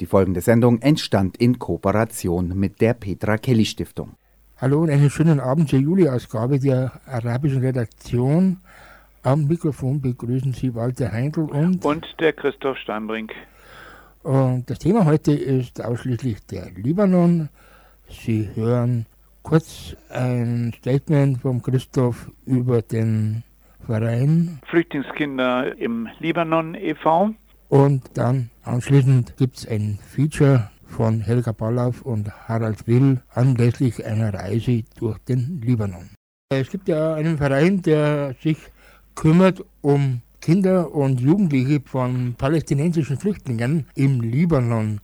Die folgende Sendung entstand in Kooperation mit der Petra Kelly Stiftung. Hallo und einen schönen Abend zur Juli-Ausgabe der arabischen Redaktion. Am Mikrofon begrüßen Sie Walter Heindl und, und der Christoph Steinbrink. Und das Thema heute ist ausschließlich der Libanon. Sie hören kurz ein Statement von Christoph über den Verein Flüchtlingskinder im Libanon e.V. Und dann anschließend gibt es ein Feature von Helga Ballauf und Harald Will anlässlich einer Reise durch den Libanon. Es gibt ja einen Verein, der sich kümmert um Kinder und Jugendliche von palästinensischen Flüchtlingen im Libanon.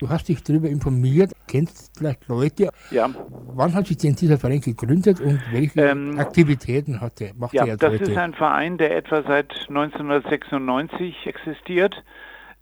Du hast dich darüber informiert, kennst vielleicht Leute. Ja. Wann hat sich denn dieser Verein gegründet und welche ähm, Aktivitäten hatte, macht ja, er das heute? ist ein Verein, der etwa seit 1996 existiert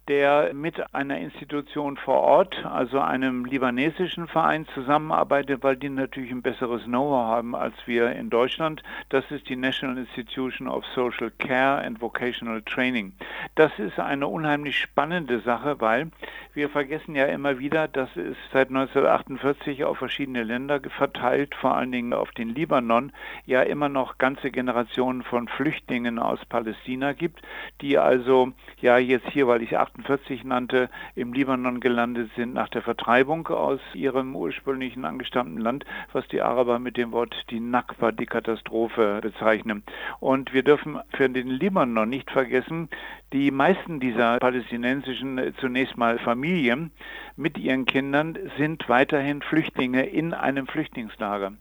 der mit einer Institution vor Ort, also einem libanesischen Verein, zusammenarbeitet, weil die natürlich ein besseres Know-how haben als wir in Deutschland. Das ist die National Institution of Social Care and Vocational Training. Das ist eine unheimlich spannende Sache, weil wir vergessen ja immer wieder, dass es seit 1948 auf verschiedene Länder verteilt, vor allen Dingen auf den Libanon, ja immer noch ganze Generationen von Flüchtlingen aus Palästina gibt, die also ja jetzt hier, weil ich 1948 nannte, im Libanon gelandet sind nach der Vertreibung aus ihrem ursprünglichen angestammten Land, was die Araber mit dem Wort die Nakba, die Katastrophe bezeichnen. Und wir dürfen für den Libanon nicht vergessen, die meisten dieser palästinensischen äh, zunächst mal Familien mit ihren Kindern sind weiterhin Flüchtlinge in einem Flüchtlingslager.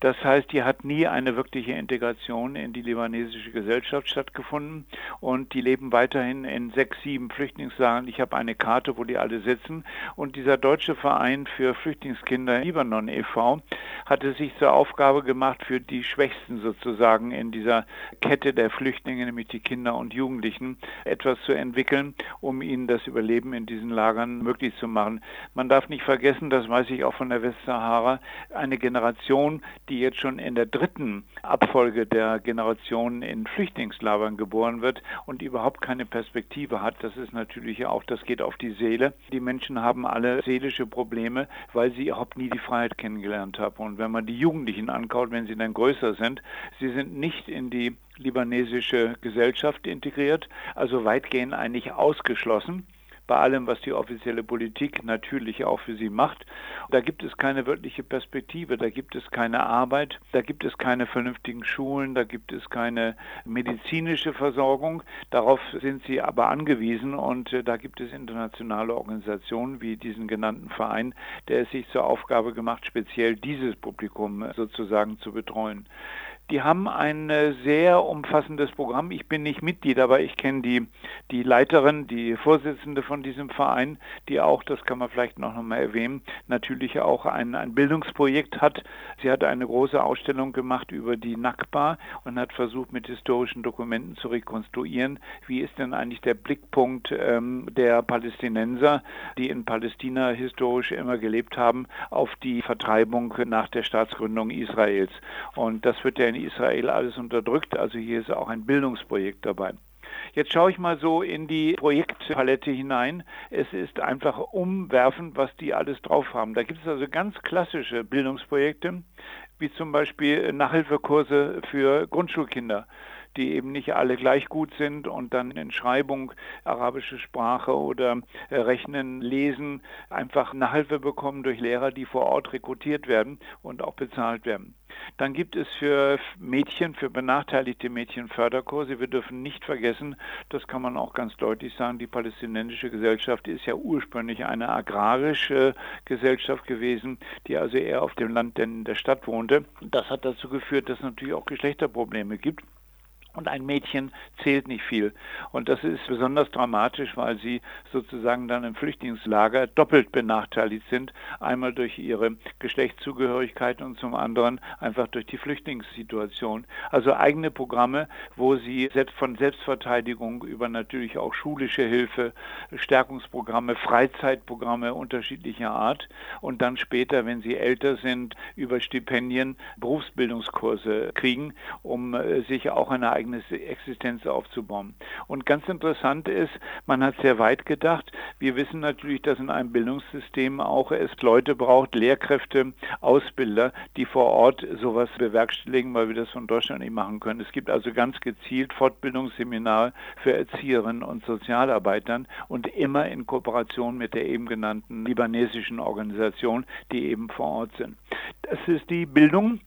Das heißt, hier hat nie eine wirkliche Integration in die libanesische Gesellschaft stattgefunden und die leben weiterhin in sechs, sieben Flüchtlingslagern. Ich habe eine Karte, wo die alle sitzen und dieser deutsche Verein für Flüchtlingskinder Libanon e.V. hatte sich zur Aufgabe gemacht, für die Schwächsten sozusagen in dieser Kette der Flüchtlinge, nämlich die Kinder und Jugendlichen, etwas zu entwickeln, um ihnen das Überleben in diesen Lagern möglich zu machen. Man darf nicht vergessen, das weiß ich auch von der Westsahara, eine Generation, die jetzt schon in der dritten Abfolge der Generationen in Flüchtlingslagern geboren wird und überhaupt keine Perspektive hat. Das ist natürlich auch, das geht auf die Seele. Die Menschen haben alle seelische Probleme, weil sie überhaupt nie die Freiheit kennengelernt haben. Und wenn man die Jugendlichen ankaut, wenn sie dann größer sind, sie sind nicht in die libanesische Gesellschaft integriert, also weitgehend eigentlich ausgeschlossen bei allem, was die offizielle Politik natürlich auch für sie macht. Da gibt es keine wirkliche Perspektive, da gibt es keine Arbeit, da gibt es keine vernünftigen Schulen, da gibt es keine medizinische Versorgung. Darauf sind sie aber angewiesen und äh, da gibt es internationale Organisationen wie diesen genannten Verein, der es sich zur Aufgabe gemacht, speziell dieses Publikum äh, sozusagen zu betreuen. Die haben ein äh, sehr umfassendes Programm. Ich bin nicht Mitglied, aber ich kenne die, die Leiterin, die Vorsitzende von diesem Verein, die auch, das kann man vielleicht noch mal erwähnen, natürlich auch ein, ein Bildungsprojekt hat. Sie hat eine große Ausstellung gemacht über die Nakba und hat versucht, mit historischen Dokumenten zu rekonstruieren, wie ist denn eigentlich der Blickpunkt ähm, der Palästinenser, die in Palästina historisch immer gelebt haben, auf die Vertreibung nach der Staatsgründung Israels. Und das wird ja in Israel alles unterdrückt. Also hier ist auch ein Bildungsprojekt dabei. Jetzt schaue ich mal so in die Projektpalette hinein. Es ist einfach umwerfend, was die alles drauf haben. Da gibt es also ganz klassische Bildungsprojekte, wie zum Beispiel Nachhilfekurse für Grundschulkinder die eben nicht alle gleich gut sind und dann in Schreibung, arabische Sprache oder äh, Rechnen, Lesen einfach Nachhilfe bekommen durch Lehrer, die vor Ort rekrutiert werden und auch bezahlt werden. Dann gibt es für Mädchen, für benachteiligte Mädchen Förderkurse. Wir dürfen nicht vergessen, das kann man auch ganz deutlich sagen, die palästinensische Gesellschaft ist ja ursprünglich eine agrarische Gesellschaft gewesen, die also eher auf dem Land denn in der Stadt wohnte. Das hat dazu geführt, dass es natürlich auch Geschlechterprobleme gibt. Und ein Mädchen zählt nicht viel. Und das ist besonders dramatisch, weil sie sozusagen dann im Flüchtlingslager doppelt benachteiligt sind. Einmal durch ihre Geschlechtszugehörigkeit und zum anderen einfach durch die Flüchtlingssituation. Also eigene Programme, wo sie selbst von Selbstverteidigung über natürlich auch schulische Hilfe, Stärkungsprogramme, Freizeitprogramme unterschiedlicher Art und dann später, wenn sie älter sind, über Stipendien Berufsbildungskurse kriegen, um äh, sich auch eine eigene eigene Existenz aufzubauen. Und ganz interessant ist, man hat sehr weit gedacht. Wir wissen natürlich, dass in einem Bildungssystem auch es Leute braucht, Lehrkräfte, Ausbilder, die vor Ort sowas bewerkstelligen, weil wir das von Deutschland nicht machen können. Es gibt also ganz gezielt Fortbildungsseminare für Erzieherinnen und Sozialarbeitern und immer in Kooperation mit der eben genannten libanesischen Organisation, die eben vor Ort sind. Das ist die Bildung.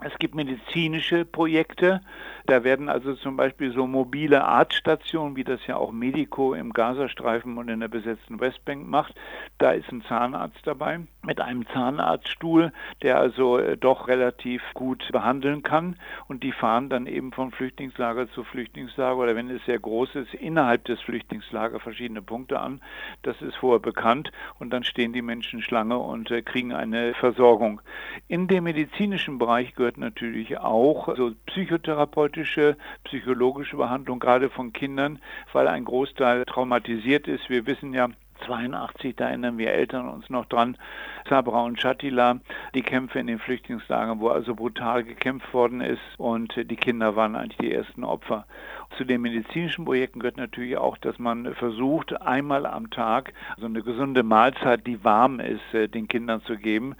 Es gibt medizinische Projekte. Da werden also zum Beispiel so mobile Arztstationen, wie das ja auch Medico im Gazastreifen und in der besetzten Westbank macht. Da ist ein Zahnarzt dabei mit einem Zahnarztstuhl, der also äh, doch relativ gut behandeln kann. Und die fahren dann eben von Flüchtlingslager zu Flüchtlingslager oder wenn es sehr groß ist, innerhalb des Flüchtlingslagers verschiedene Punkte an. Das ist vorher bekannt und dann stehen die Menschen Schlange und äh, kriegen eine Versorgung. In dem medizinischen Bereich gehört natürlich auch so psychotherapeutische, psychologische Behandlung gerade von Kindern, weil ein Großteil traumatisiert ist. Wir wissen ja, 82, da erinnern wir Eltern uns noch dran, Sabra und Shatila, die Kämpfe in den Flüchtlingslagern, wo also brutal gekämpft worden ist und die Kinder waren eigentlich die ersten Opfer. Zu den medizinischen Projekten gehört natürlich auch, dass man versucht, einmal am Tag so eine gesunde Mahlzeit, die warm ist, äh, den Kindern zu geben.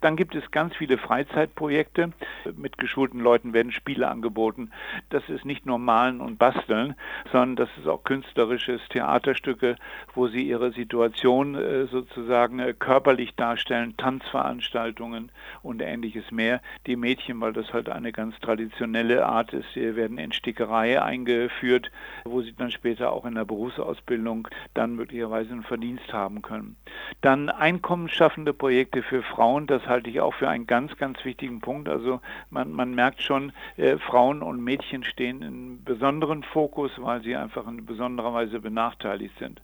Dann gibt es ganz viele Freizeitprojekte. Mit geschulten Leuten werden Spiele angeboten. Das ist nicht nur Malen und Basteln, sondern das ist auch künstlerisches Theaterstücke, wo sie ihre Situation äh, sozusagen äh, körperlich darstellen, Tanzveranstaltungen und ähnliches mehr. Die Mädchen, weil das halt eine ganz traditionelle Art ist, werden in Stickerei eingesetzt eingeführt, wo sie dann später auch in der Berufsausbildung dann möglicherweise einen Verdienst haben können. Dann einkommensschaffende Projekte für Frauen, das halte ich auch für einen ganz, ganz wichtigen Punkt. Also man, man merkt schon, äh, Frauen und Mädchen stehen in besonderen Fokus, weil sie einfach in besonderer Weise benachteiligt sind.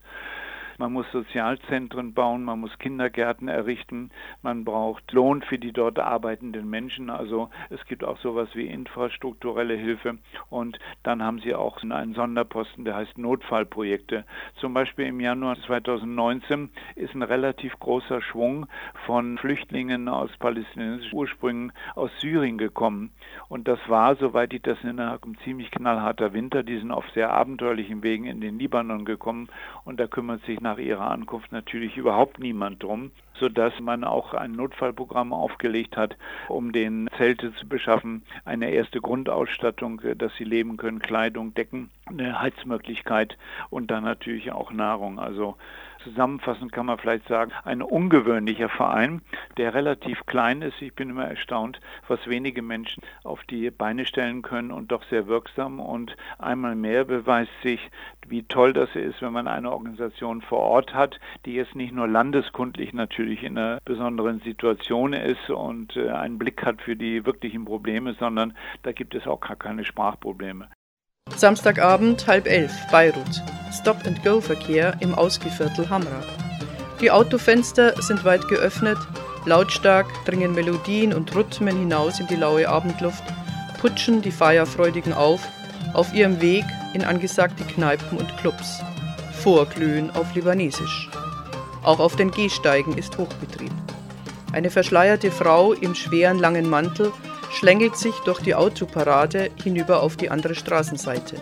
Man muss Sozialzentren bauen, man muss Kindergärten errichten, man braucht Lohn für die dort arbeitenden Menschen. Also es gibt auch sowas wie infrastrukturelle Hilfe und dann haben sie auch einen Sonderposten, der heißt Notfallprojekte. Zum Beispiel im Januar 2019 ist ein relativ großer Schwung von Flüchtlingen aus palästinensischen Ursprüngen aus Syrien gekommen. Und das war, soweit ich das erinnere, ein ziemlich knallharter Winter. Die sind auf sehr abenteuerlichen Wegen in den Libanon gekommen und da kümmert sich nach ihrer Ankunft natürlich überhaupt niemand drum, sodass man auch ein Notfallprogramm aufgelegt hat, um den Zelte zu beschaffen, eine erste Grundausstattung, äh, dass sie leben können, Kleidung, Decken, eine Heizmöglichkeit und dann natürlich auch Nahrung. Also Zusammenfassend kann man vielleicht sagen, ein ungewöhnlicher Verein, der relativ klein ist. Ich bin immer erstaunt, was wenige Menschen auf die Beine stellen können und doch sehr wirksam. Und einmal mehr beweist sich, wie toll das ist, wenn man eine Organisation vor Ort hat, die jetzt nicht nur landeskundlich natürlich in einer besonderen Situation ist und äh, einen Blick hat für die wirklichen Probleme, sondern da gibt es auch gar keine Sprachprobleme. Samstagabend halb elf, Beirut. Stop-and-Go-Verkehr im Ausgeviertel Hamra. Die Autofenster sind weit geöffnet, lautstark dringen Melodien und Rhythmen hinaus in die laue Abendluft, putschen die Feierfreudigen auf, auf ihrem Weg in angesagte Kneipen und Clubs. Vorglühen auf Libanesisch. Auch auf den Gehsteigen ist Hochbetrieb. Eine verschleierte Frau im schweren langen Mantel schlängelt sich durch die Autoparade hinüber auf die andere Straßenseite.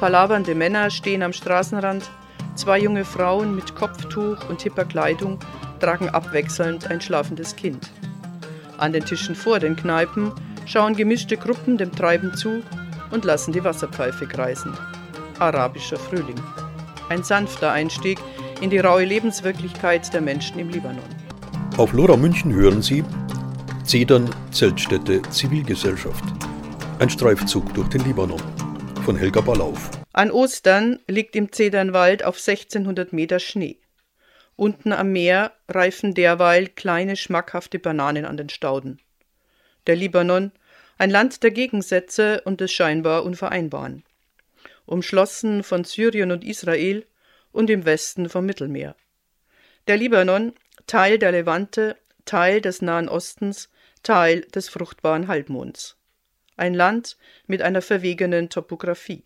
Palavernde Männer stehen am Straßenrand, zwei junge Frauen mit Kopftuch und hipper Kleidung tragen abwechselnd ein schlafendes Kind. An den Tischen vor den Kneipen schauen gemischte Gruppen dem Treiben zu und lassen die Wasserpfeife kreisen. Arabischer Frühling. Ein sanfter Einstieg in die raue Lebenswirklichkeit der Menschen im Libanon. Auf Lora München hören Sie Zedern Zeltstätte Zivilgesellschaft. Ein Streifzug durch den Libanon von Helga Ballauf. An Ostern liegt im Zedernwald auf 1600 Meter Schnee. Unten am Meer reifen derweil kleine schmackhafte Bananen an den Stauden. Der Libanon, ein Land der Gegensätze und des scheinbar Unvereinbaren. Umschlossen von Syrien und Israel und im Westen vom Mittelmeer. Der Libanon, Teil der Levante, Teil des Nahen Ostens, Teil des fruchtbaren Halbmonds. Ein Land mit einer verwegenen Topographie.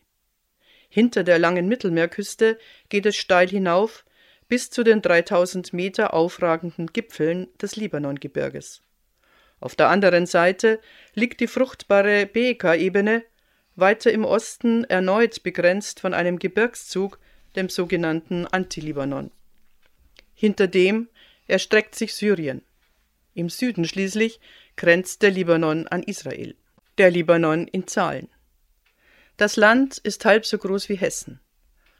Hinter der langen Mittelmeerküste geht es steil hinauf bis zu den 3000 Meter aufragenden Gipfeln des Libanongebirges. Auf der anderen Seite liegt die fruchtbare Beeka-Ebene, weiter im Osten erneut begrenzt von einem Gebirgszug, dem sogenannten Anti-Libanon. Hinter dem erstreckt sich Syrien. Im Süden schließlich grenzt der Libanon an Israel. Der Libanon in Zahlen. Das Land ist halb so groß wie Hessen.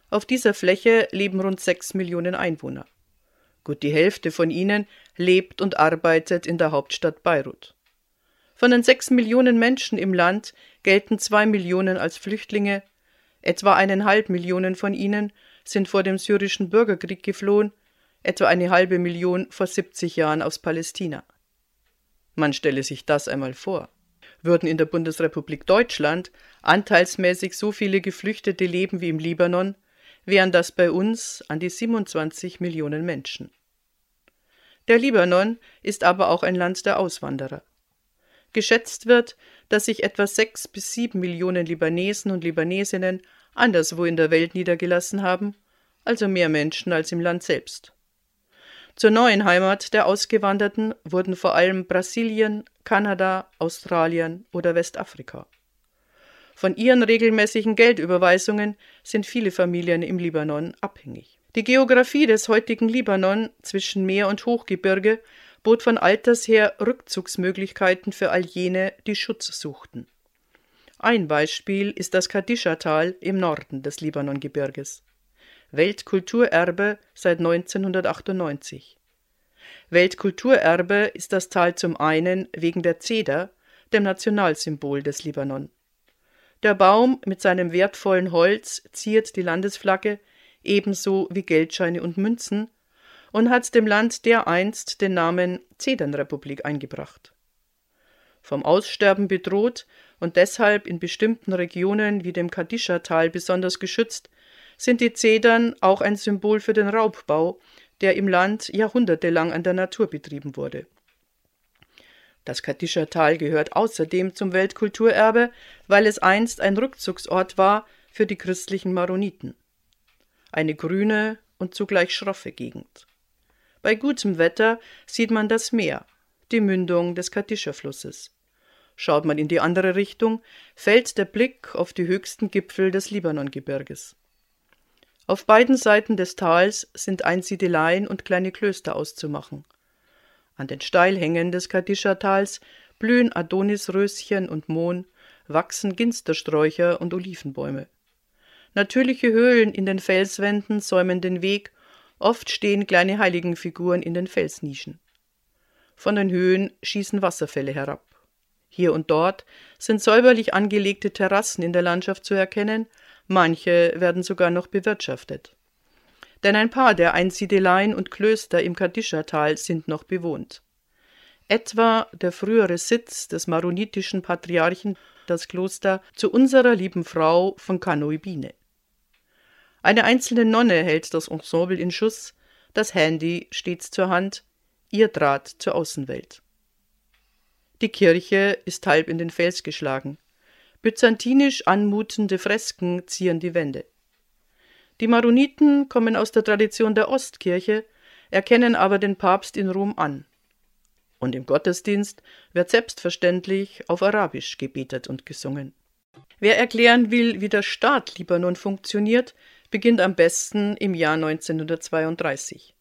Auf dieser Fläche leben rund sechs Millionen Einwohner. Gut die Hälfte von ihnen lebt und arbeitet in der Hauptstadt Beirut. Von den sechs Millionen Menschen im Land gelten zwei Millionen als Flüchtlinge, etwa eineinhalb Millionen von ihnen sind vor dem syrischen Bürgerkrieg geflohen, etwa eine halbe Million vor 70 Jahren aus Palästina. Man stelle sich das einmal vor. Würden in der Bundesrepublik Deutschland anteilsmäßig so viele Geflüchtete leben wie im Libanon, wären das bei uns an die 27 Millionen Menschen. Der Libanon ist aber auch ein Land der Auswanderer. Geschätzt wird, dass sich etwa sechs bis sieben Millionen Libanesen und Libanesinnen anderswo in der Welt niedergelassen haben, also mehr Menschen als im Land selbst. Zur neuen Heimat der Ausgewanderten wurden vor allem Brasilien, Kanada, Australien oder Westafrika. Von ihren regelmäßigen Geldüberweisungen sind viele Familien im Libanon abhängig. Die Geografie des heutigen Libanon zwischen Meer und Hochgebirge bot von alters her Rückzugsmöglichkeiten für all jene, die Schutz suchten. Ein Beispiel ist das Kadischa-Tal im Norden des Libanongebirges. Weltkulturerbe seit 1998. Weltkulturerbe ist das Tal zum einen wegen der Zeder, dem Nationalsymbol des Libanon. Der Baum mit seinem wertvollen Holz ziert die Landesflagge ebenso wie Geldscheine und Münzen und hat dem Land dereinst den Namen Zedernrepublik eingebracht. Vom Aussterben bedroht und deshalb in bestimmten Regionen wie dem Kadischa-Tal besonders geschützt, sind die Zedern auch ein Symbol für den Raubbau, der im Land jahrhundertelang an der Natur betrieben wurde. Das Kadischer Tal gehört außerdem zum Weltkulturerbe, weil es einst ein Rückzugsort war für die christlichen Maroniten. Eine grüne und zugleich schroffe Gegend. Bei gutem Wetter sieht man das Meer, die Mündung des Kadischer-Flusses. Schaut man in die andere Richtung, fällt der Blick auf die höchsten Gipfel des Libanongebirges. Auf beiden Seiten des Tals sind Einsiedeleien und kleine Klöster auszumachen. An den Steilhängen des Kadischa-Tals blühen Adonisröschen und Mohn, wachsen Ginstersträucher und Olivenbäume. Natürliche Höhlen in den Felswänden säumen den Weg, oft stehen kleine Heiligenfiguren in den Felsnischen. Von den Höhen schießen Wasserfälle herab. Hier und dort sind säuberlich angelegte Terrassen in der Landschaft zu erkennen, Manche werden sogar noch bewirtschaftet. Denn ein paar der Einsiedeleien und Klöster im Kadischa-Tal sind noch bewohnt. Etwa der frühere Sitz des maronitischen Patriarchen, das Kloster zu unserer lieben Frau von Kanoibine. Eine einzelne Nonne hält das Ensemble in Schuss, das Handy stets zur Hand, ihr Draht zur Außenwelt. Die Kirche ist halb in den Fels geschlagen. Byzantinisch anmutende Fresken zieren die Wände. Die Maroniten kommen aus der Tradition der Ostkirche, erkennen aber den Papst in Rom an. Und im Gottesdienst wird selbstverständlich auf Arabisch gebetet und gesungen. Wer erklären will, wie der Staat Libanon funktioniert, beginnt am besten im Jahr 1932.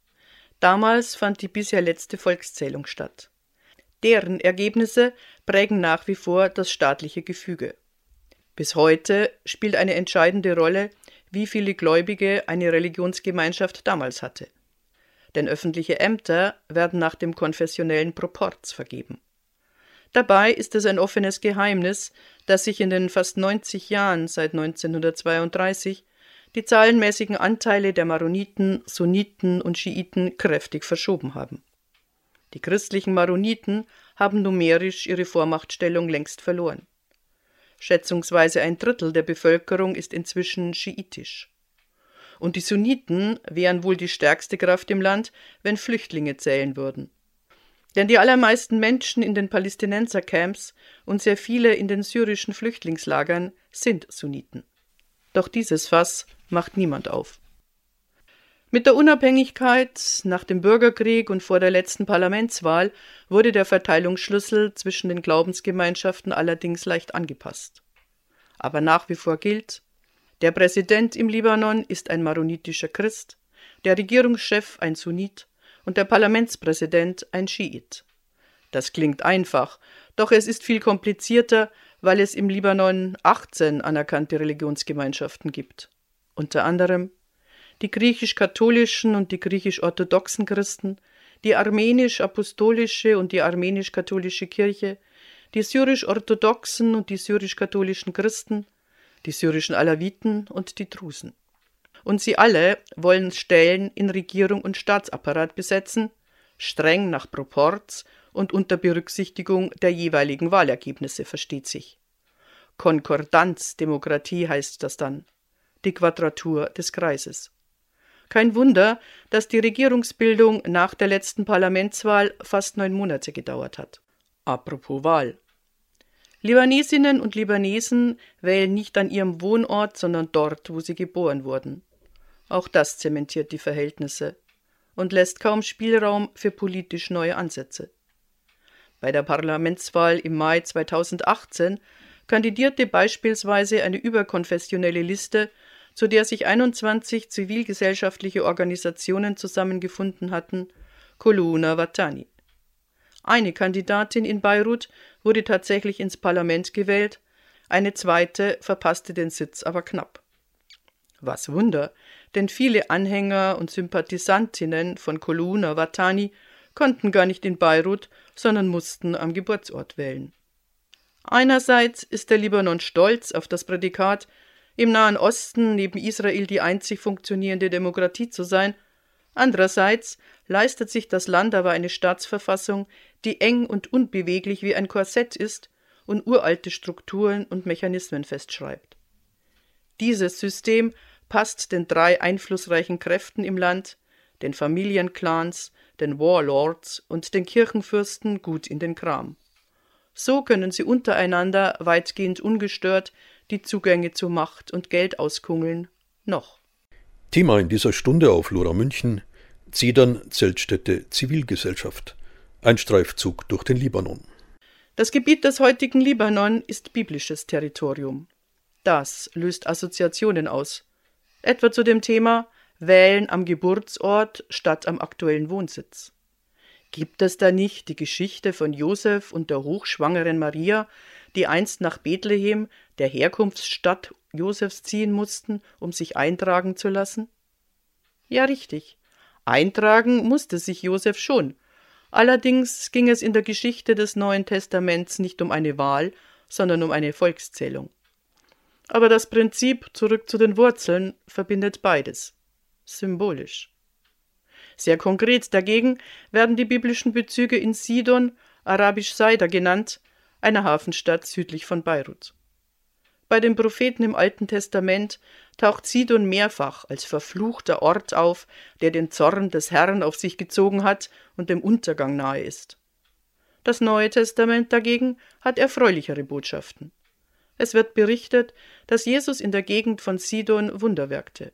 Damals fand die bisher letzte Volkszählung statt. Deren Ergebnisse prägen nach wie vor das staatliche Gefüge. Bis heute spielt eine entscheidende Rolle, wie viele Gläubige eine Religionsgemeinschaft damals hatte. Denn öffentliche Ämter werden nach dem konfessionellen Proporz vergeben. Dabei ist es ein offenes Geheimnis, dass sich in den fast 90 Jahren seit 1932 die zahlenmäßigen Anteile der Maroniten, Sunniten und Schiiten kräftig verschoben haben. Die christlichen Maroniten haben numerisch ihre Vormachtstellung längst verloren. Schätzungsweise ein Drittel der Bevölkerung ist inzwischen schiitisch. Und die Sunniten wären wohl die stärkste Kraft im Land, wenn Flüchtlinge zählen würden. Denn die allermeisten Menschen in den Palästinensercamps und sehr viele in den syrischen Flüchtlingslagern sind Sunniten. Doch dieses Fass macht niemand auf. Mit der Unabhängigkeit, nach dem Bürgerkrieg und vor der letzten Parlamentswahl wurde der Verteilungsschlüssel zwischen den Glaubensgemeinschaften allerdings leicht angepasst. Aber nach wie vor gilt, der Präsident im Libanon ist ein maronitischer Christ, der Regierungschef ein Sunnit und der Parlamentspräsident ein Schiit. Das klingt einfach, doch es ist viel komplizierter, weil es im Libanon 18 anerkannte Religionsgemeinschaften gibt. Unter anderem die griechisch-katholischen und die griechisch-orthodoxen Christen, die armenisch-apostolische und die armenisch-katholische Kirche, die syrisch-orthodoxen und die syrisch-katholischen Christen, die syrischen Alawiten und die Drusen. Und sie alle wollen Stellen in Regierung und Staatsapparat besetzen, streng nach Proporz und unter Berücksichtigung der jeweiligen Wahlergebnisse versteht sich. Konkordanzdemokratie heißt das dann, die Quadratur des Kreises. Kein Wunder, dass die Regierungsbildung nach der letzten Parlamentswahl fast neun Monate gedauert hat. Apropos Wahl. Libanesinnen und Libanesen wählen nicht an ihrem Wohnort, sondern dort, wo sie geboren wurden. Auch das zementiert die Verhältnisse und lässt kaum Spielraum für politisch neue Ansätze. Bei der Parlamentswahl im Mai 2018 kandidierte beispielsweise eine überkonfessionelle Liste zu der sich 21 zivilgesellschaftliche Organisationen zusammengefunden hatten, Koluna Watani. Eine Kandidatin in Beirut wurde tatsächlich ins Parlament gewählt, eine zweite verpasste den Sitz aber knapp. Was Wunder, denn viele Anhänger und Sympathisantinnen von Koluna Watani konnten gar nicht in Beirut, sondern mussten am Geburtsort wählen. Einerseits ist der Libanon stolz auf das Prädikat im Nahen Osten neben Israel die einzig funktionierende Demokratie zu sein, andererseits leistet sich das Land aber eine Staatsverfassung, die eng und unbeweglich wie ein Korsett ist und uralte Strukturen und Mechanismen festschreibt. Dieses System passt den drei einflussreichen Kräften im Land, den Familienclans, den Warlords und den Kirchenfürsten gut in den Kram. So können sie untereinander weitgehend ungestört die Zugänge zu Macht und Geld auskungeln, noch. Thema in dieser Stunde auf Lora München Zedern Zeltstätte Zivilgesellschaft. Ein Streifzug durch den Libanon. Das Gebiet des heutigen Libanon ist biblisches Territorium. Das löst Assoziationen aus. Etwa zu dem Thema Wählen am Geburtsort statt am aktuellen Wohnsitz. Gibt es da nicht die Geschichte von Josef und der hochschwangeren Maria, die einst nach Bethlehem, der Herkunftsstadt Josefs, ziehen mussten, um sich eintragen zu lassen? Ja, richtig. Eintragen musste sich Josef schon. Allerdings ging es in der Geschichte des Neuen Testaments nicht um eine Wahl, sondern um eine Volkszählung. Aber das Prinzip zurück zu den Wurzeln verbindet beides. Symbolisch. Sehr konkret dagegen werden die biblischen Bezüge in Sidon, arabisch Saida genannt, einer Hafenstadt südlich von Beirut. Bei den Propheten im Alten Testament taucht Sidon mehrfach als verfluchter Ort auf, der den Zorn des Herrn auf sich gezogen hat und dem Untergang nahe ist. Das Neue Testament dagegen hat erfreulichere Botschaften. Es wird berichtet, dass Jesus in der Gegend von Sidon Wunder wirkte.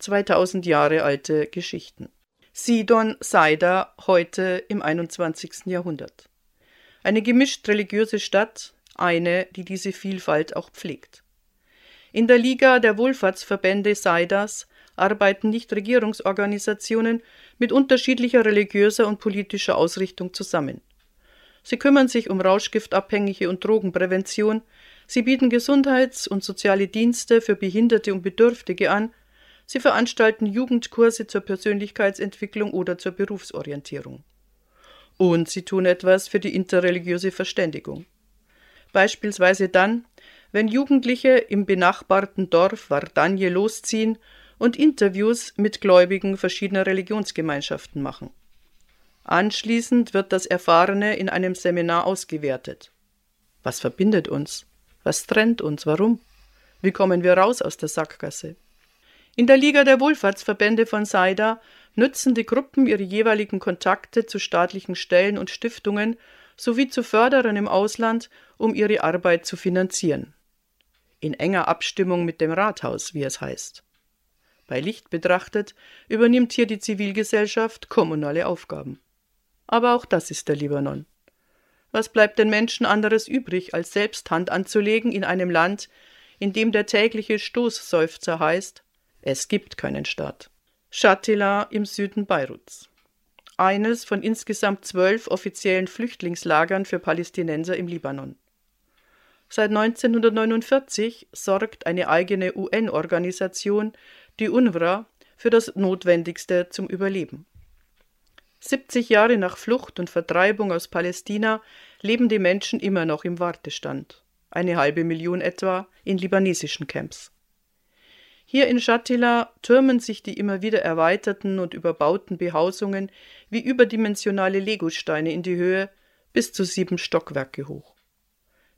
2000 Jahre alte Geschichten. Sidon Saida heute im 21. Jahrhundert. Eine gemischt religiöse Stadt, eine, die diese Vielfalt auch pflegt. In der Liga der Wohlfahrtsverbände Saidas arbeiten Nichtregierungsorganisationen mit unterschiedlicher religiöser und politischer Ausrichtung zusammen. Sie kümmern sich um Rauschgiftabhängige und Drogenprävention, sie bieten Gesundheits- und soziale Dienste für Behinderte und Bedürftige an, sie veranstalten Jugendkurse zur Persönlichkeitsentwicklung oder zur Berufsorientierung. Und sie tun etwas für die interreligiöse Verständigung. Beispielsweise dann, wenn Jugendliche im benachbarten Dorf Vardanje losziehen und Interviews mit Gläubigen verschiedener Religionsgemeinschaften machen. Anschließend wird das Erfahrene in einem Seminar ausgewertet. Was verbindet uns? Was trennt uns? Warum? Wie kommen wir raus aus der Sackgasse? In der Liga der Wohlfahrtsverbände von Saida nützen die Gruppen ihre jeweiligen Kontakte zu staatlichen Stellen und Stiftungen sowie zu Förderern im Ausland, um ihre Arbeit zu finanzieren. In enger Abstimmung mit dem Rathaus, wie es heißt. Bei Licht betrachtet übernimmt hier die Zivilgesellschaft kommunale Aufgaben. Aber auch das ist der Libanon. Was bleibt den Menschen anderes übrig, als selbst Hand anzulegen in einem Land, in dem der tägliche Stoßseufzer heißt, es gibt keinen Staat. Shatila im Süden Beiruts. Eines von insgesamt zwölf offiziellen Flüchtlingslagern für Palästinenser im Libanon. Seit 1949 sorgt eine eigene UN-Organisation, die UNRWA, für das Notwendigste zum Überleben. 70 Jahre nach Flucht und Vertreibung aus Palästina leben die Menschen immer noch im Wartestand, eine halbe Million etwa in libanesischen Camps. Hier in Shatila türmen sich die immer wieder erweiterten und überbauten Behausungen wie überdimensionale Legosteine in die Höhe bis zu sieben Stockwerke hoch.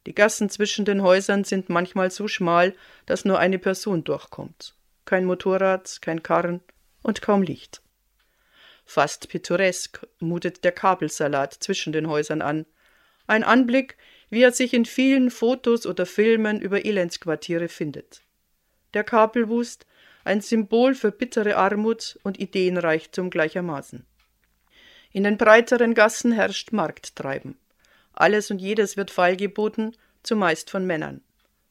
Die Gassen zwischen den Häusern sind manchmal so schmal, dass nur eine Person durchkommt. Kein Motorrad, kein Karren und kaum Licht. Fast pittoresk mutet der Kabelsalat zwischen den Häusern an. Ein Anblick, wie er sich in vielen Fotos oder Filmen über Elendsquartiere findet. Der Kabelwust, ein Symbol für bittere Armut und Ideenreichtum gleichermaßen. In den breiteren Gassen herrscht Markttreiben. Alles und jedes wird feilgeboten, zumeist von Männern.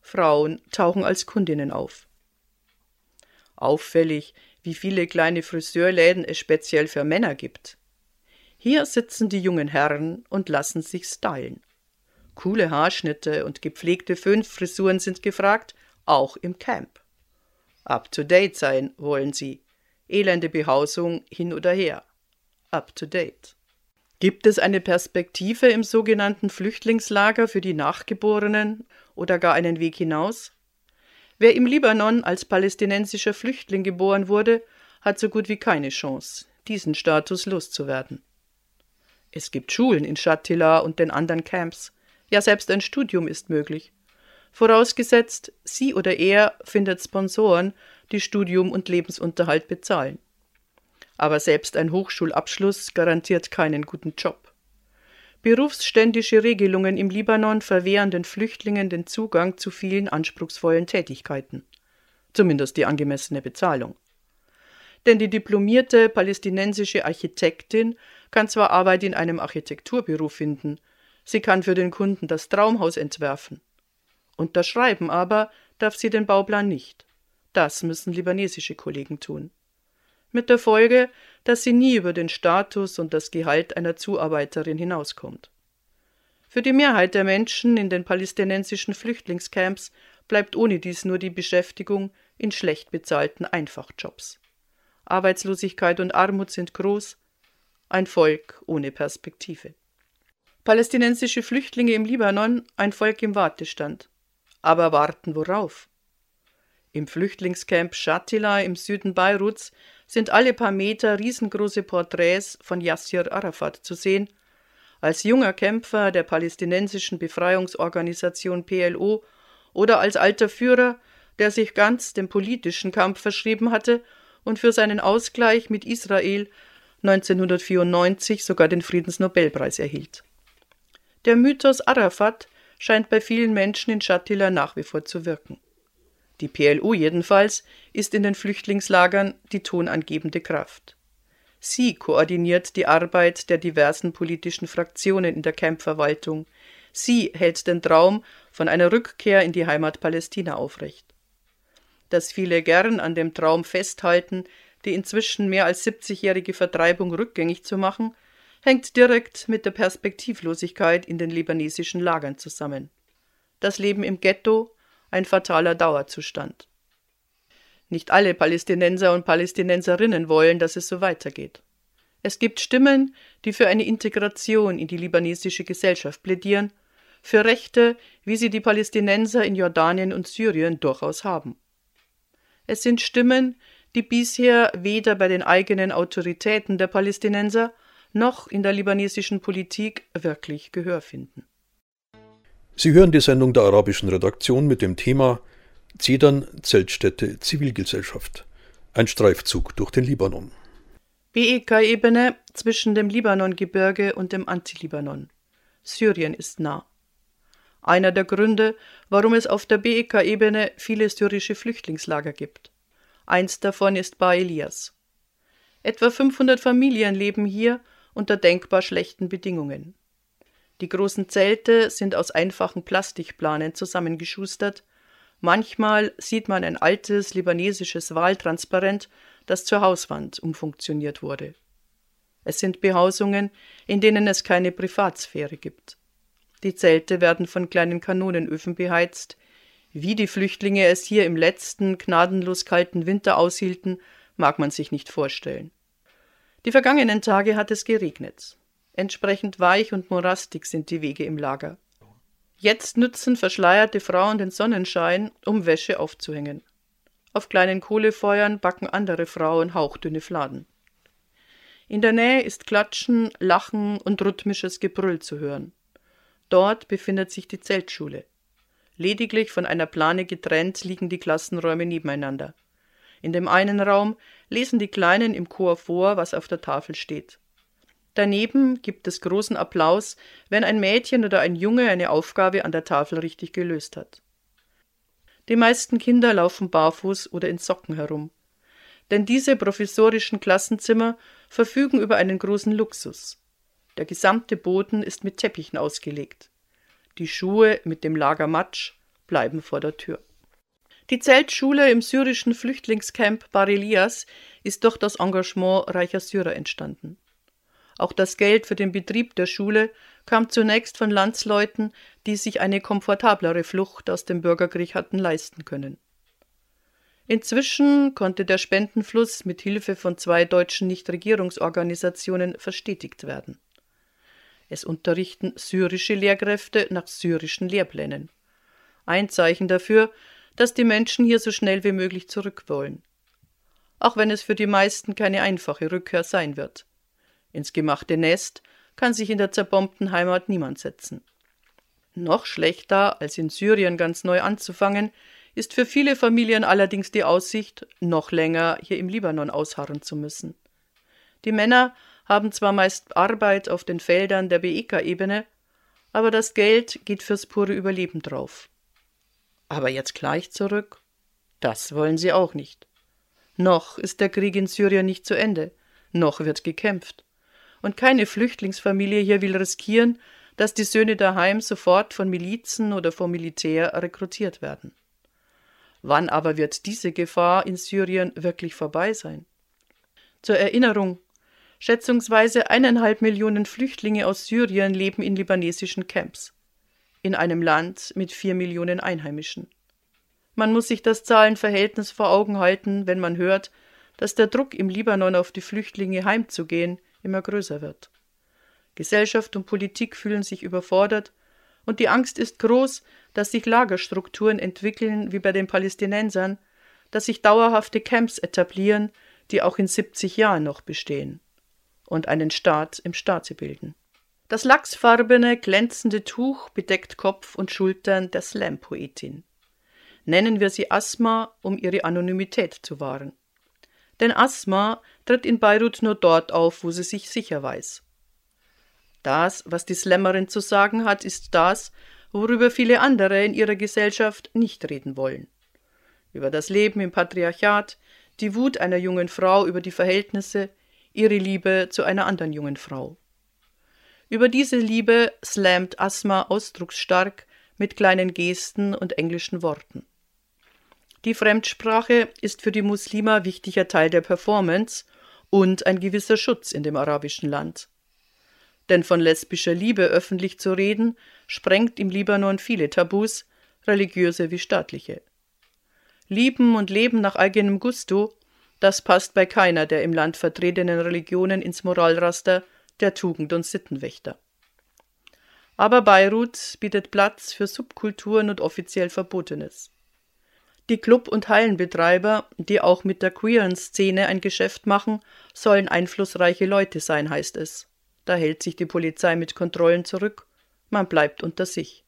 Frauen tauchen als Kundinnen auf. Auffällig, wie viele kleine Friseurläden es speziell für Männer gibt. Hier sitzen die jungen Herren und lassen sich stylen. Coole Haarschnitte und gepflegte Föhnfrisuren sind gefragt, auch im Camp. Up to date sein wollen sie. Elende Behausung hin oder her. Up to date. Gibt es eine Perspektive im sogenannten Flüchtlingslager für die Nachgeborenen oder gar einen Weg hinaus? Wer im Libanon als palästinensischer Flüchtling geboren wurde, hat so gut wie keine Chance, diesen Status loszuwerden. Es gibt Schulen in Shatila und den anderen Camps. Ja, selbst ein Studium ist möglich. Vorausgesetzt, sie oder er findet Sponsoren, die Studium und Lebensunterhalt bezahlen aber selbst ein Hochschulabschluss garantiert keinen guten Job. Berufsständische Regelungen im Libanon verwehren den Flüchtlingen den Zugang zu vielen anspruchsvollen Tätigkeiten, zumindest die angemessene Bezahlung. Denn die diplomierte palästinensische Architektin kann zwar Arbeit in einem Architekturbüro finden, sie kann für den Kunden das Traumhaus entwerfen. Unterschreiben aber darf sie den Bauplan nicht. Das müssen libanesische Kollegen tun mit der Folge, dass sie nie über den Status und das Gehalt einer Zuarbeiterin hinauskommt. Für die Mehrheit der Menschen in den palästinensischen Flüchtlingscamps bleibt ohne dies nur die Beschäftigung in schlecht bezahlten Einfachjobs. Arbeitslosigkeit und Armut sind groß, ein Volk ohne Perspektive. Palästinensische Flüchtlinge im Libanon, ein Volk im Wartestand. Aber warten worauf? Im Flüchtlingscamp Shatila im Süden Beiruts sind alle paar Meter riesengroße Porträts von Yassir Arafat zu sehen. Als junger Kämpfer der palästinensischen Befreiungsorganisation PLO oder als alter Führer, der sich ganz dem politischen Kampf verschrieben hatte und für seinen Ausgleich mit Israel 1994 sogar den Friedensnobelpreis erhielt. Der Mythos Arafat scheint bei vielen Menschen in Shatila nach wie vor zu wirken. Die PLO jedenfalls ist in den Flüchtlingslagern die tonangebende Kraft. Sie koordiniert die Arbeit der diversen politischen Fraktionen in der Campverwaltung. Sie hält den Traum von einer Rückkehr in die Heimat Palästina aufrecht. Dass viele gern an dem Traum festhalten, die inzwischen mehr als 70-jährige Vertreibung rückgängig zu machen, hängt direkt mit der Perspektivlosigkeit in den libanesischen Lagern zusammen. Das Leben im Ghetto, ein fataler Dauerzustand. Nicht alle Palästinenser und Palästinenserinnen wollen, dass es so weitergeht. Es gibt Stimmen, die für eine Integration in die libanesische Gesellschaft plädieren, für Rechte, wie sie die Palästinenser in Jordanien und Syrien durchaus haben. Es sind Stimmen, die bisher weder bei den eigenen Autoritäten der Palästinenser noch in der libanesischen Politik wirklich Gehör finden. Sie hören die Sendung der arabischen Redaktion mit dem Thema Zedern Zeltstätte Zivilgesellschaft. Ein Streifzug durch den Libanon. BEK-Ebene zwischen dem Libanongebirge und dem Antilibanon. Syrien ist nah. Einer der Gründe, warum es auf der BEK-Ebene viele syrische Flüchtlingslager gibt. Eins davon ist Bar Elias. Etwa 500 Familien leben hier unter denkbar schlechten Bedingungen. Die großen Zelte sind aus einfachen Plastikplanen zusammengeschustert, Manchmal sieht man ein altes libanesisches Wahltransparent, das zur Hauswand umfunktioniert wurde. Es sind Behausungen, in denen es keine Privatsphäre gibt. Die Zelte werden von kleinen Kanonenöfen beheizt. Wie die Flüchtlinge es hier im letzten, gnadenlos kalten Winter aushielten, mag man sich nicht vorstellen. Die vergangenen Tage hat es geregnet. Entsprechend weich und morastig sind die Wege im Lager. Jetzt nützen verschleierte Frauen den Sonnenschein, um Wäsche aufzuhängen. Auf kleinen Kohlefeuern backen andere Frauen hauchdünne Fladen. In der Nähe ist Klatschen, Lachen und rhythmisches Gebrüll zu hören. Dort befindet sich die Zeltschule. Lediglich von einer Plane getrennt liegen die Klassenräume nebeneinander. In dem einen Raum lesen die Kleinen im Chor vor, was auf der Tafel steht. Daneben gibt es großen Applaus, wenn ein Mädchen oder ein Junge eine Aufgabe an der Tafel richtig gelöst hat. Die meisten Kinder laufen barfuß oder in Socken herum. Denn diese provisorischen Klassenzimmer verfügen über einen großen Luxus. Der gesamte Boden ist mit Teppichen ausgelegt. Die Schuhe mit dem Lager Matsch bleiben vor der Tür. Die Zeltschule im syrischen Flüchtlingscamp Bar Elias ist durch das Engagement reicher Syrer entstanden. Auch das Geld für den Betrieb der Schule kam zunächst von Landsleuten, die sich eine komfortablere Flucht aus dem Bürgerkrieg hatten leisten können. Inzwischen konnte der Spendenfluss mit Hilfe von zwei deutschen Nichtregierungsorganisationen verstetigt werden. Es unterrichten syrische Lehrkräfte nach syrischen Lehrplänen. Ein Zeichen dafür, dass die Menschen hier so schnell wie möglich zurück wollen. Auch wenn es für die meisten keine einfache Rückkehr sein wird. Ins gemachte Nest kann sich in der zerbombten Heimat niemand setzen. Noch schlechter, als in Syrien ganz neu anzufangen, ist für viele Familien allerdings die Aussicht, noch länger hier im Libanon ausharren zu müssen. Die Männer haben zwar meist Arbeit auf den Feldern der BEK-Ebene, aber das Geld geht fürs pure Überleben drauf. Aber jetzt gleich zurück? Das wollen sie auch nicht. Noch ist der Krieg in Syrien nicht zu Ende, noch wird gekämpft und keine Flüchtlingsfamilie hier will riskieren, dass die Söhne daheim sofort von Milizen oder vom Militär rekrutiert werden. Wann aber wird diese Gefahr in Syrien wirklich vorbei sein? Zur Erinnerung, schätzungsweise eineinhalb Millionen Flüchtlinge aus Syrien leben in libanesischen Camps, in einem Land mit vier Millionen Einheimischen. Man muss sich das Zahlenverhältnis vor Augen halten, wenn man hört, dass der Druck im Libanon auf die Flüchtlinge heimzugehen immer größer wird. Gesellschaft und Politik fühlen sich überfordert und die Angst ist groß, dass sich Lagerstrukturen entwickeln wie bei den Palästinensern, dass sich dauerhafte Camps etablieren, die auch in 70 Jahren noch bestehen und einen Staat im Staate bilden. Das lachsfarbene, glänzende Tuch bedeckt Kopf und Schultern der Slam-Poetin. Nennen wir sie Asma, um ihre Anonymität zu wahren. Denn Asma tritt in Beirut nur dort auf, wo sie sich sicher weiß. Das, was die Slammerin zu sagen hat, ist das, worüber viele andere in ihrer Gesellschaft nicht reden wollen. Über das Leben im Patriarchat, die Wut einer jungen Frau über die Verhältnisse, ihre Liebe zu einer anderen jungen Frau. Über diese Liebe slammt Asma ausdrucksstark mit kleinen Gesten und englischen Worten. Die Fremdsprache ist für die Muslima wichtiger Teil der Performance und ein gewisser Schutz in dem arabischen Land. Denn von lesbischer Liebe öffentlich zu reden, sprengt im Libanon viele Tabus, religiöse wie staatliche. Lieben und leben nach eigenem Gusto, das passt bei keiner der im Land vertretenen Religionen ins Moralraster der Tugend- und Sittenwächter. Aber Beirut bietet Platz für Subkulturen und offiziell Verbotenes. Die Club- und Hallenbetreiber, die auch mit der queeren Szene ein Geschäft machen, sollen einflussreiche Leute sein, heißt es. Da hält sich die Polizei mit Kontrollen zurück, man bleibt unter sich.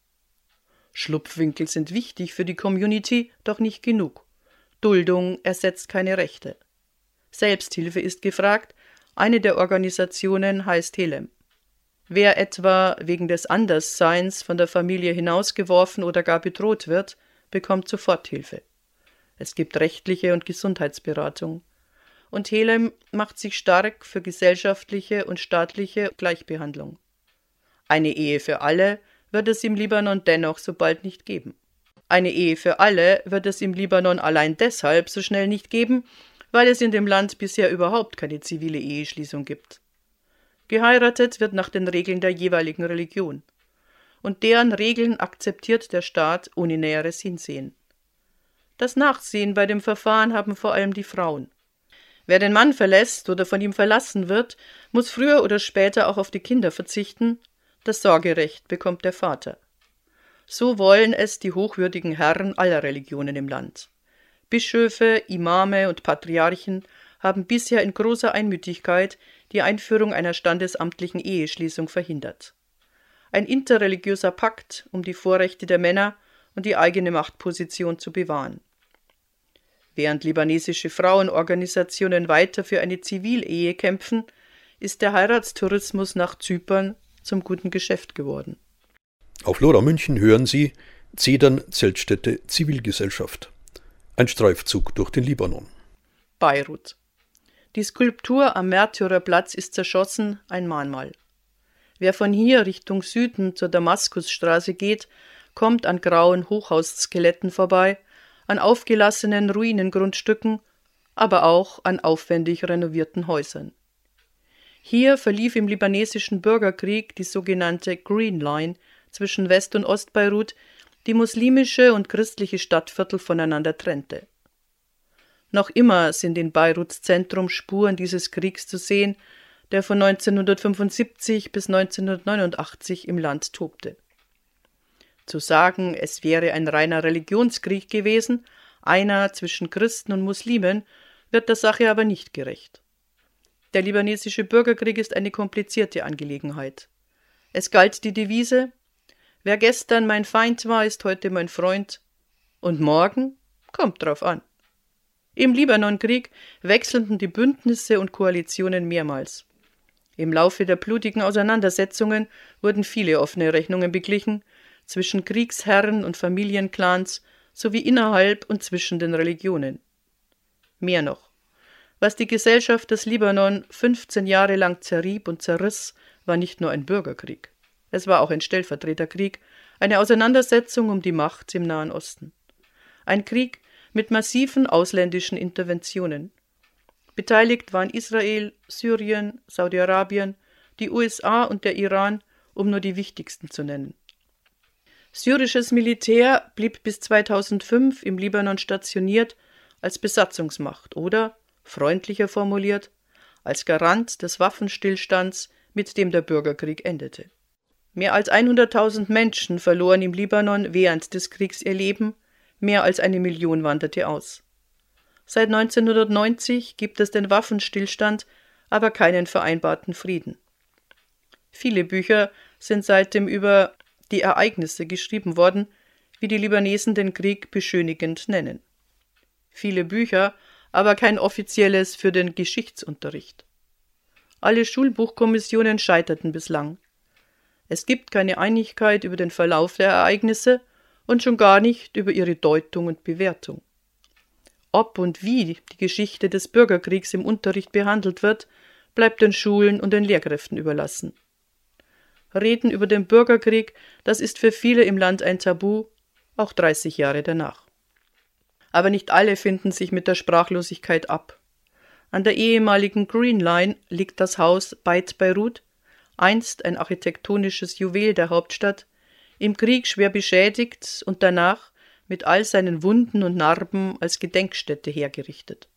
Schlupfwinkel sind wichtig für die Community, doch nicht genug. Duldung ersetzt keine Rechte. Selbsthilfe ist gefragt, eine der Organisationen heißt Helem. Wer etwa wegen des Andersseins von der Familie hinausgeworfen oder gar bedroht wird, bekommt Soforthilfe. Es gibt rechtliche und Gesundheitsberatung. Und Helem macht sich stark für gesellschaftliche und staatliche Gleichbehandlung. Eine Ehe für alle wird es im Libanon dennoch so bald nicht geben. Eine Ehe für alle wird es im Libanon allein deshalb so schnell nicht geben, weil es in dem Land bisher überhaupt keine zivile Eheschließung gibt. Geheiratet wird nach den Regeln der jeweiligen Religion. Und deren Regeln akzeptiert der Staat ohne näheres Hinsehen. Das Nachsehen bei dem Verfahren haben vor allem die Frauen. Wer den Mann verlässt oder von ihm verlassen wird, muss früher oder später auch auf die Kinder verzichten, das Sorgerecht bekommt der Vater. So wollen es die hochwürdigen Herren aller Religionen im Land. Bischöfe, Imame und Patriarchen haben bisher in großer Einmütigkeit die Einführung einer standesamtlichen Eheschließung verhindert. Ein interreligiöser Pakt, um die Vorrechte der Männer und die eigene Machtposition zu bewahren. Während libanesische Frauenorganisationen weiter für eine Zivilehe kämpfen, ist der Heiratstourismus nach Zypern zum guten Geschäft geworden. Auf Lora München hören Sie Zedern Zeltstätte Zivilgesellschaft. Ein Streifzug durch den Libanon. Beirut. Die Skulptur am Märtyrerplatz ist zerschossen, ein Mahnmal. Wer von hier Richtung Süden zur Damaskusstraße geht, kommt an grauen Hochhausskeletten vorbei, an aufgelassenen Ruinengrundstücken, aber auch an aufwendig renovierten Häusern. Hier verlief im libanesischen Bürgerkrieg die sogenannte Green Line zwischen West- und Ostbeirut, die muslimische und christliche Stadtviertel voneinander trennte. Noch immer sind in Beiruts Zentrum Spuren dieses Kriegs zu sehen, der von 1975 bis 1989 im Land tobte. Zu sagen, es wäre ein reiner Religionskrieg gewesen, einer zwischen Christen und Muslimen, wird der Sache aber nicht gerecht. Der libanesische Bürgerkrieg ist eine komplizierte Angelegenheit. Es galt die Devise Wer gestern mein Feind war, ist heute mein Freund, und morgen kommt drauf an. Im Libanonkrieg wechselten die Bündnisse und Koalitionen mehrmals. Im Laufe der blutigen Auseinandersetzungen wurden viele offene Rechnungen beglichen, zwischen Kriegsherren und Familienclans sowie innerhalb und zwischen den Religionen. Mehr noch. Was die Gesellschaft des Libanon 15 Jahre lang zerrieb und zerriss, war nicht nur ein Bürgerkrieg. Es war auch ein Stellvertreterkrieg, eine Auseinandersetzung um die Macht im Nahen Osten. Ein Krieg, mit massiven ausländischen Interventionen. Beteiligt waren Israel, Syrien, Saudi-Arabien, die USA und der Iran, um nur die wichtigsten zu nennen. Syrisches Militär blieb bis 2005 im Libanon stationiert als Besatzungsmacht oder, freundlicher formuliert, als Garant des Waffenstillstands, mit dem der Bürgerkrieg endete. Mehr als 100.000 Menschen verloren im Libanon während des Kriegs ihr Leben, Mehr als eine Million wanderte aus. Seit 1990 gibt es den Waffenstillstand, aber keinen vereinbarten Frieden. Viele Bücher sind seitdem über die Ereignisse geschrieben worden, wie die Libanesen den Krieg beschönigend nennen. Viele Bücher, aber kein offizielles für den Geschichtsunterricht. Alle Schulbuchkommissionen scheiterten bislang. Es gibt keine Einigkeit über den Verlauf der Ereignisse und schon gar nicht über ihre Deutung und Bewertung. Ob und wie die Geschichte des Bürgerkriegs im Unterricht behandelt wird, bleibt den Schulen und den Lehrkräften überlassen. Reden über den Bürgerkrieg, das ist für viele im Land ein Tabu, auch 30 Jahre danach. Aber nicht alle finden sich mit der Sprachlosigkeit ab. An der ehemaligen Green Line liegt das Haus Beit Beirut, einst ein architektonisches Juwel der Hauptstadt, im Krieg schwer beschädigt und danach mit all seinen Wunden und Narben als Gedenkstätte hergerichtet.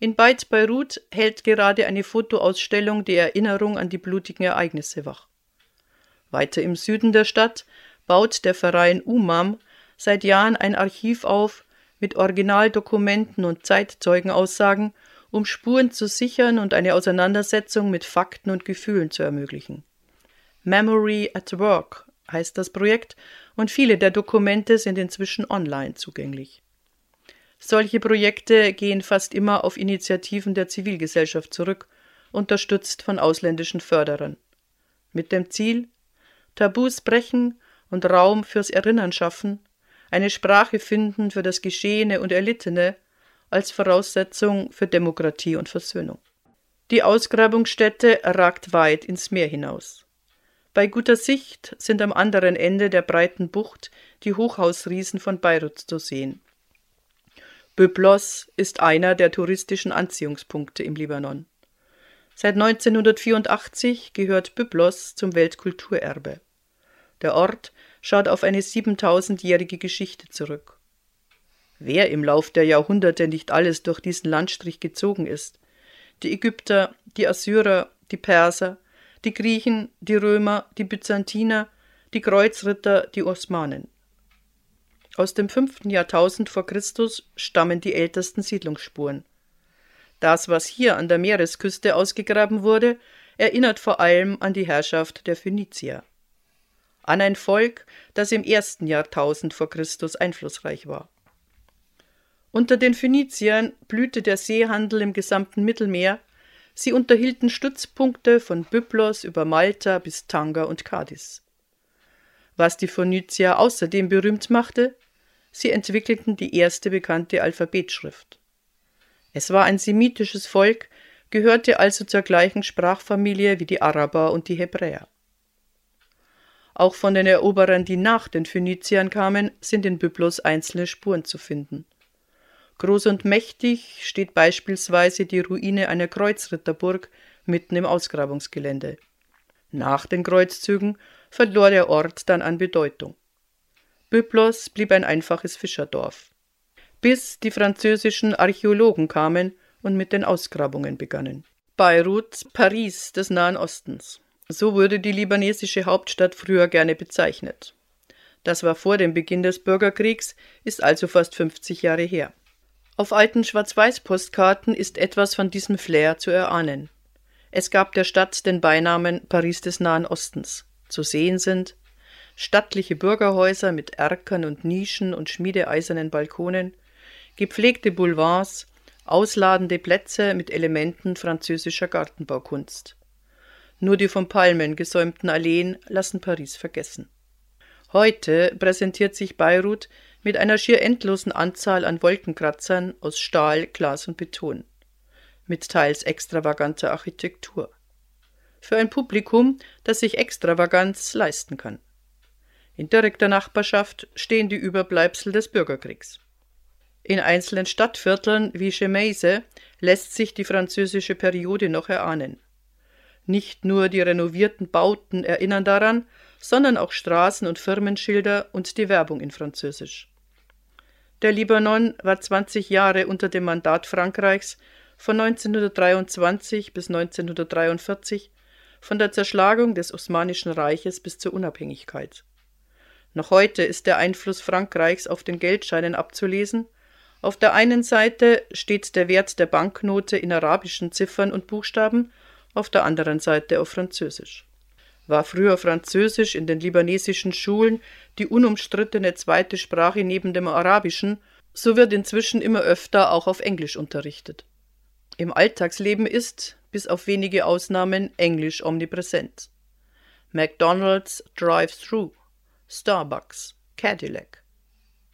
In Beit Beirut hält gerade eine Fotoausstellung die Erinnerung an die blutigen Ereignisse wach. Weiter im Süden der Stadt baut der Verein UMAM seit Jahren ein Archiv auf mit Originaldokumenten und Zeitzeugenaussagen, um Spuren zu sichern und eine Auseinandersetzung mit Fakten und Gefühlen zu ermöglichen. Memory at Work heißt das Projekt, und viele der Dokumente sind inzwischen online zugänglich. Solche Projekte gehen fast immer auf Initiativen der Zivilgesellschaft zurück, unterstützt von ausländischen Förderern. Mit dem Ziel, Tabus brechen und Raum fürs Erinnern schaffen, eine Sprache finden für das Geschehene und Erlittene als Voraussetzung für Demokratie und Versöhnung. Die Ausgrabungsstätte ragt weit ins Meer hinaus. Bei guter Sicht sind am anderen Ende der breiten Bucht die Hochhausriesen von Beirut zu sehen. Byblos ist einer der touristischen Anziehungspunkte im Libanon. Seit 1984 gehört Byblos zum Weltkulturerbe. Der Ort schaut auf eine 7000-jährige Geschichte zurück. Wer im Lauf der Jahrhunderte nicht alles durch diesen Landstrich gezogen ist, die Ägypter, die Assyrer, die Perser, die Griechen, die Römer, die Byzantiner, die Kreuzritter, die Osmanen. Aus dem fünften Jahrtausend vor Christus stammen die ältesten Siedlungsspuren. Das, was hier an der Meeresküste ausgegraben wurde, erinnert vor allem an die Herrschaft der Phönizier. An ein Volk, das im ersten Jahrtausend vor Christus einflussreich war. Unter den Phöniziern blühte der Seehandel im gesamten Mittelmeer. Sie unterhielten Stützpunkte von Byblos über Malta bis Tanga und Cadiz. Was die Phönizier außerdem berühmt machte, sie entwickelten die erste bekannte Alphabetschrift. Es war ein semitisches Volk, gehörte also zur gleichen Sprachfamilie wie die Araber und die Hebräer. Auch von den Eroberern, die nach den Phöniziern kamen, sind in Byblos einzelne Spuren zu finden. Groß und mächtig steht beispielsweise die Ruine einer Kreuzritterburg mitten im Ausgrabungsgelände. Nach den Kreuzzügen verlor der Ort dann an Bedeutung. Byblos blieb ein einfaches Fischerdorf, bis die französischen Archäologen kamen und mit den Ausgrabungen begannen. Beirut, Paris des Nahen Ostens. So wurde die libanesische Hauptstadt früher gerne bezeichnet. Das war vor dem Beginn des Bürgerkriegs, ist also fast 50 Jahre her. Auf alten Schwarz-Weiß-Postkarten ist etwas von diesem Flair zu erahnen. Es gab der Stadt den Beinamen Paris des Nahen Ostens. Zu sehen sind stattliche Bürgerhäuser mit Erkern und Nischen und schmiedeeisernen Balkonen, gepflegte Boulevards, ausladende Plätze mit Elementen französischer Gartenbaukunst. Nur die von Palmen gesäumten Alleen lassen Paris vergessen. Heute präsentiert sich Beirut mit einer schier endlosen Anzahl an Wolkenkratzern aus Stahl, Glas und Beton, mit teils extravaganter Architektur. Für ein Publikum, das sich Extravaganz leisten kann. In direkter Nachbarschaft stehen die Überbleibsel des Bürgerkriegs. In einzelnen Stadtvierteln wie Chemaise lässt sich die französische Periode noch erahnen. Nicht nur die renovierten Bauten erinnern daran, sondern auch Straßen und Firmenschilder und die Werbung in Französisch. Der Libanon war 20 Jahre unter dem Mandat Frankreichs von 1923 bis 1943, von der Zerschlagung des Osmanischen Reiches bis zur Unabhängigkeit. Noch heute ist der Einfluss Frankreichs auf den Geldscheinen abzulesen. Auf der einen Seite steht der Wert der Banknote in arabischen Ziffern und Buchstaben, auf der anderen Seite auf Französisch. War früher Französisch in den libanesischen Schulen die unumstrittene zweite Sprache neben dem Arabischen, so wird inzwischen immer öfter auch auf Englisch unterrichtet. Im Alltagsleben ist, bis auf wenige Ausnahmen, Englisch omnipräsent. McDonald's Drive-Thru, Starbucks, Cadillac.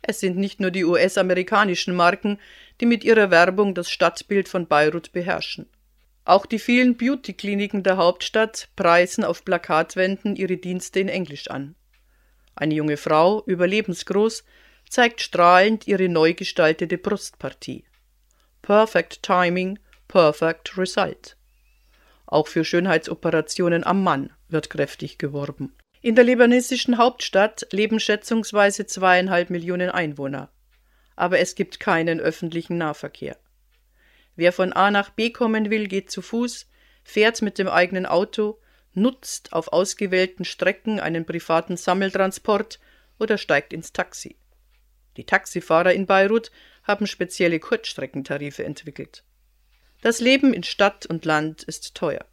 Es sind nicht nur die US-amerikanischen Marken, die mit ihrer Werbung das Stadtbild von Beirut beherrschen. Auch die vielen Beauty-Kliniken der Hauptstadt preisen auf Plakatwänden ihre Dienste in Englisch an. Eine junge Frau, überlebensgroß, zeigt strahlend ihre neu gestaltete Brustpartie. Perfect Timing, Perfect Result. Auch für Schönheitsoperationen am Mann wird kräftig geworben. In der libanesischen Hauptstadt leben schätzungsweise zweieinhalb Millionen Einwohner. Aber es gibt keinen öffentlichen Nahverkehr. Wer von A nach B kommen will, geht zu Fuß, fährt mit dem eigenen Auto, nutzt auf ausgewählten Strecken einen privaten Sammeltransport oder steigt ins Taxi. Die Taxifahrer in Beirut haben spezielle Kurzstreckentarife entwickelt. Das Leben in Stadt und Land ist teuer.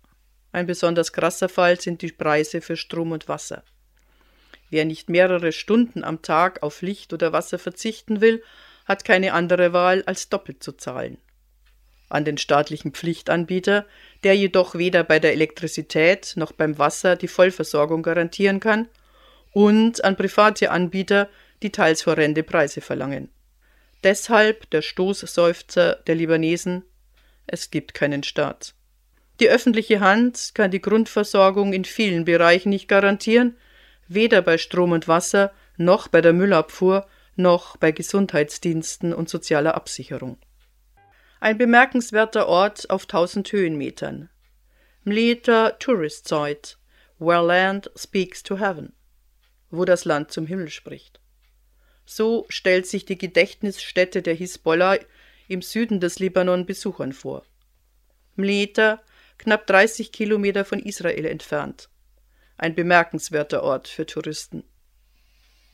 Ein besonders krasser Fall sind die Preise für Strom und Wasser. Wer nicht mehrere Stunden am Tag auf Licht oder Wasser verzichten will, hat keine andere Wahl, als doppelt zu zahlen an den staatlichen Pflichtanbieter, der jedoch weder bei der Elektrizität noch beim Wasser die Vollversorgung garantieren kann, und an private Anbieter, die teils horrende Preise verlangen. Deshalb der Stoßseufzer der Libanesen es gibt keinen Staat. Die öffentliche Hand kann die Grundversorgung in vielen Bereichen nicht garantieren, weder bei Strom und Wasser noch bei der Müllabfuhr, noch bei Gesundheitsdiensten und sozialer Absicherung. Ein bemerkenswerter Ort auf 1000 Höhenmetern. Mleta Tourist Site, where land speaks to heaven, wo das Land zum Himmel spricht. So stellt sich die Gedächtnisstätte der Hisbollah im Süden des Libanon Besuchern vor. Mleta, knapp 30 Kilometer von Israel entfernt. Ein bemerkenswerter Ort für Touristen.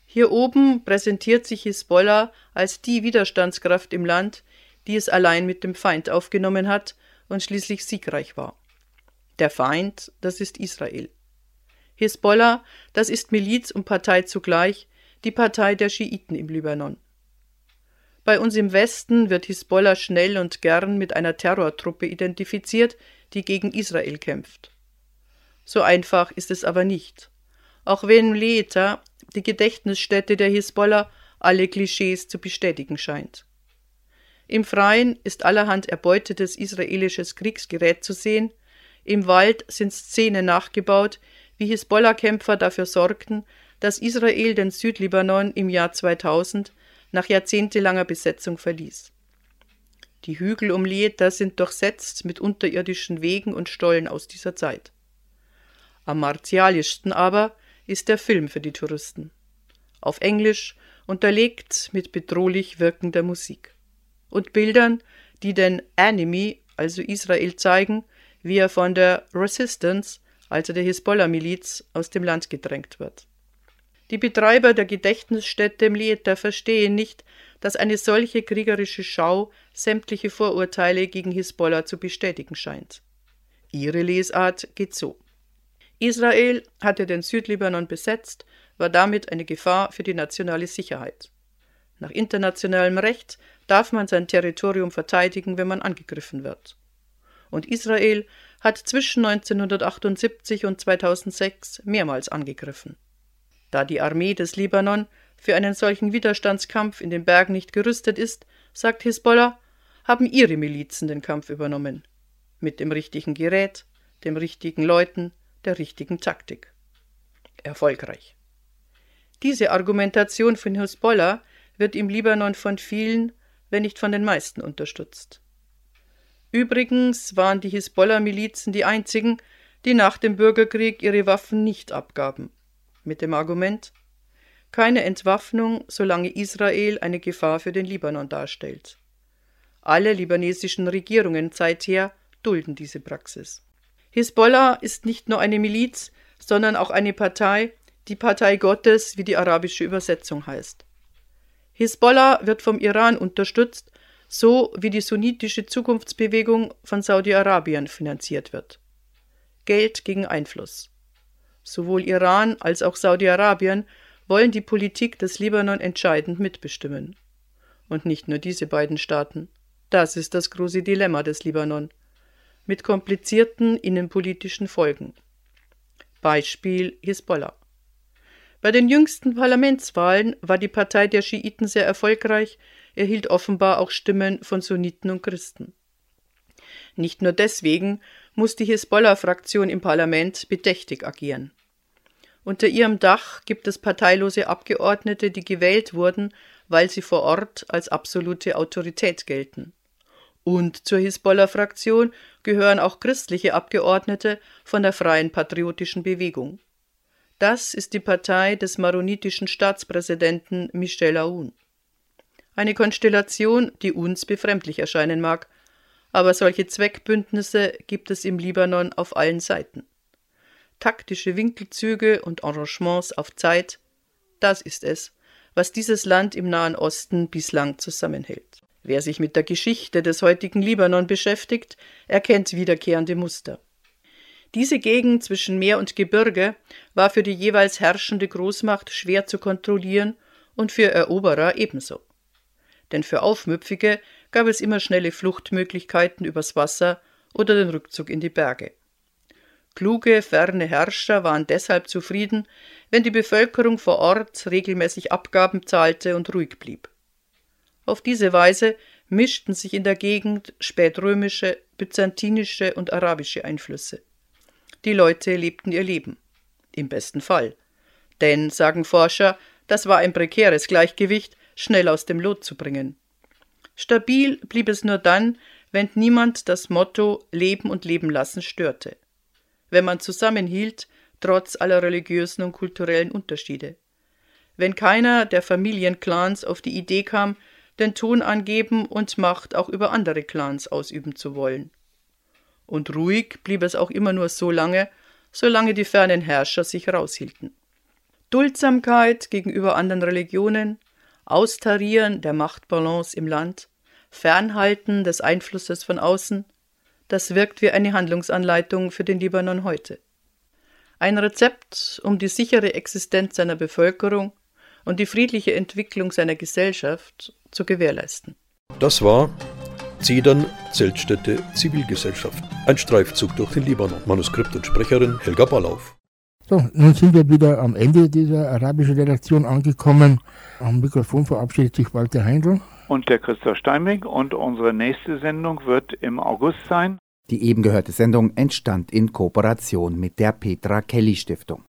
Hier oben präsentiert sich Hisbollah als die Widerstandskraft im Land, die es allein mit dem Feind aufgenommen hat und schließlich siegreich war. Der Feind, das ist Israel. Hisbollah, das ist Miliz und Partei zugleich, die Partei der Schiiten im Libanon. Bei uns im Westen wird Hisbollah schnell und gern mit einer Terrortruppe identifiziert, die gegen Israel kämpft. So einfach ist es aber nicht. Auch wenn Leeta, die Gedächtnisstätte der Hisbollah, alle Klischees zu bestätigen scheint. Im Freien ist allerhand erbeutetes israelisches Kriegsgerät zu sehen, im Wald sind Szenen nachgebaut, wie Hisbollah-Kämpfer dafür sorgten, dass Israel den Südlibanon im Jahr 2000 nach jahrzehntelanger Besetzung verließ. Die Hügel um Lieta sind durchsetzt mit unterirdischen Wegen und Stollen aus dieser Zeit. Am martialischsten aber ist der Film für die Touristen. Auf Englisch, unterlegt mit bedrohlich wirkender Musik. Und Bildern, die den Enemy, also Israel, zeigen, wie er von der Resistance, also der Hisbollah-Miliz, aus dem Land gedrängt wird. Die Betreiber der Gedächtnisstätte Mlieta verstehen nicht, dass eine solche kriegerische Schau sämtliche Vorurteile gegen Hisbollah zu bestätigen scheint. Ihre Lesart geht so. Israel hatte den Südlibanon besetzt, war damit eine Gefahr für die nationale Sicherheit. Nach internationalem Recht darf man sein Territorium verteidigen, wenn man angegriffen wird. Und Israel hat zwischen 1978 und 2006 mehrmals angegriffen. Da die Armee des Libanon für einen solchen Widerstandskampf in den Bergen nicht gerüstet ist, sagt Hisbollah, haben ihre Milizen den Kampf übernommen. Mit dem richtigen Gerät, dem richtigen Leuten, der richtigen Taktik. Erfolgreich. Diese Argumentation von Hisbollah wird im Libanon von vielen, wenn nicht von den meisten unterstützt. Übrigens waren die Hisbollah-Milizen die einzigen, die nach dem Bürgerkrieg ihre Waffen nicht abgaben mit dem Argument keine Entwaffnung, solange Israel eine Gefahr für den Libanon darstellt. Alle libanesischen Regierungen seither dulden diese Praxis. Hisbollah ist nicht nur eine Miliz, sondern auch eine Partei, die Partei Gottes, wie die arabische Übersetzung heißt. Hisbollah wird vom Iran unterstützt, so wie die sunnitische Zukunftsbewegung von Saudi-Arabien finanziert wird. Geld gegen Einfluss. Sowohl Iran als auch Saudi-Arabien wollen die Politik des Libanon entscheidend mitbestimmen. Und nicht nur diese beiden Staaten. Das ist das große Dilemma des Libanon. Mit komplizierten innenpolitischen Folgen. Beispiel Hisbollah. Bei den jüngsten Parlamentswahlen war die Partei der Schiiten sehr erfolgreich, erhielt offenbar auch Stimmen von Sunniten und Christen. Nicht nur deswegen muss die Hisbollah-Fraktion im Parlament bedächtig agieren. Unter ihrem Dach gibt es parteilose Abgeordnete, die gewählt wurden, weil sie vor Ort als absolute Autorität gelten. Und zur Hisbollah-Fraktion gehören auch christliche Abgeordnete von der Freien Patriotischen Bewegung. Das ist die Partei des maronitischen Staatspräsidenten Michel Aoun. Eine Konstellation, die uns befremdlich erscheinen mag, aber solche Zweckbündnisse gibt es im Libanon auf allen Seiten. Taktische Winkelzüge und Arrangements auf Zeit, das ist es, was dieses Land im Nahen Osten bislang zusammenhält. Wer sich mit der Geschichte des heutigen Libanon beschäftigt, erkennt wiederkehrende Muster. Diese Gegend zwischen Meer und Gebirge war für die jeweils herrschende Großmacht schwer zu kontrollieren und für Eroberer ebenso. Denn für Aufmüpfige gab es immer schnelle Fluchtmöglichkeiten übers Wasser oder den Rückzug in die Berge. Kluge, ferne Herrscher waren deshalb zufrieden, wenn die Bevölkerung vor Ort regelmäßig Abgaben zahlte und ruhig blieb. Auf diese Weise mischten sich in der Gegend spätrömische, byzantinische und arabische Einflüsse. Die Leute lebten ihr Leben. Im besten Fall. Denn, sagen Forscher, Das war ein prekäres Gleichgewicht, schnell aus dem Lot zu bringen. Stabil blieb es nur dann, wenn niemand das Motto Leben und Leben lassen störte. Wenn man zusammenhielt, trotz aller religiösen und kulturellen Unterschiede. Wenn keiner der Familienclans auf die Idee kam, den Ton angeben und Macht auch über andere Clans ausüben zu wollen. Und ruhig blieb es auch immer nur so lange, solange die fernen Herrscher sich raushielten. Duldsamkeit gegenüber anderen Religionen, Austarieren der Machtbalance im Land, Fernhalten des Einflusses von außen, das wirkt wie eine Handlungsanleitung für den Libanon heute. Ein Rezept, um die sichere Existenz seiner Bevölkerung und die friedliche Entwicklung seiner Gesellschaft zu gewährleisten. Das war Zedern, Zeltstätte, Zivilgesellschaft. Ein Streifzug durch den Libanon. Manuskript und Sprecherin Helga Ballauf. So, nun sind wir wieder am Ende dieser arabischen Redaktion angekommen. Am Mikrofon verabschiedet sich Walter Heindl. Und der Christoph Steinweg. Und unsere nächste Sendung wird im August sein. Die eben gehörte Sendung entstand in Kooperation mit der Petra Kelly Stiftung.